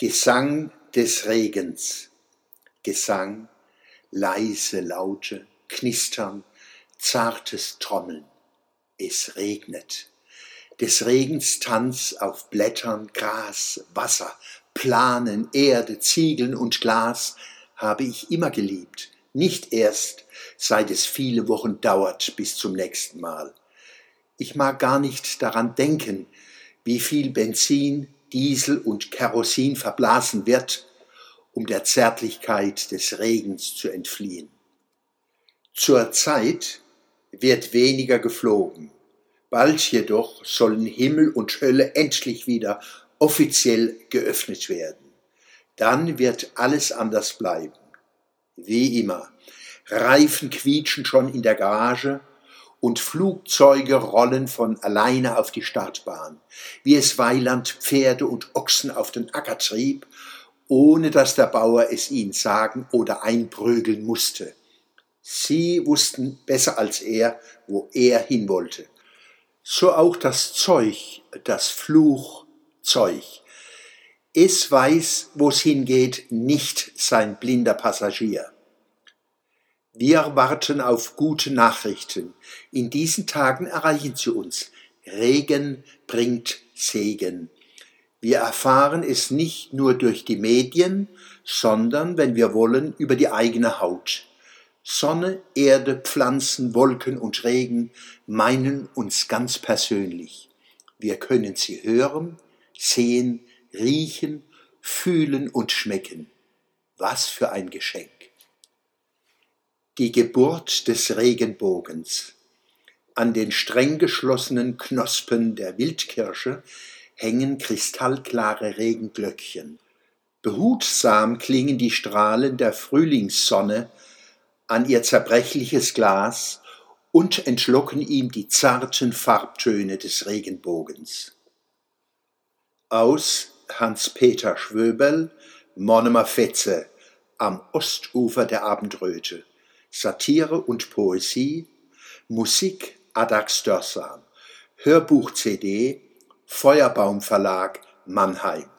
Gesang des Regens. Gesang, leise Laute, Knistern, zartes Trommeln. Es regnet. Des Regens Tanz auf Blättern, Gras, Wasser, Planen, Erde, Ziegeln und Glas habe ich immer geliebt, nicht erst, seit es viele Wochen dauert bis zum nächsten Mal. Ich mag gar nicht daran denken, wie viel Benzin, Diesel und Kerosin verblasen wird, um der Zärtlichkeit des Regens zu entfliehen. Zur Zeit wird weniger geflogen, bald jedoch sollen Himmel und Hölle endlich wieder offiziell geöffnet werden. Dann wird alles anders bleiben. Wie immer. Reifen quietschen schon in der Garage und Flugzeuge rollen von alleine auf die Startbahn, wie es Weiland Pferde und Ochsen auf den Acker trieb, ohne dass der Bauer es ihnen sagen oder einprügeln musste. Sie wussten besser als er, wo er hin wollte. So auch das Zeug, das Fluchzeug. Es weiß, wo's hingeht, nicht sein blinder Passagier. Wir warten auf gute Nachrichten. In diesen Tagen erreichen sie uns. Regen bringt Segen. Wir erfahren es nicht nur durch die Medien, sondern, wenn wir wollen, über die eigene Haut. Sonne, Erde, Pflanzen, Wolken und Regen meinen uns ganz persönlich. Wir können sie hören, sehen, riechen, fühlen und schmecken. Was für ein Geschenk die Geburt des Regenbogens. An den streng geschlossenen Knospen der Wildkirsche hängen kristallklare Regenglöckchen. Behutsam klingen die Strahlen der Frühlingssonne an ihr zerbrechliches Glas und entlocken ihm die zarten Farbtöne des Regenbogens. Aus Hans-Peter Schwöbel, Monomer Fetze, am Ostufer der Abendröte. Satire und Poesie, Musik Adax Dörsam, Hörbuch-CD, Feuerbaum Verlag Mannheim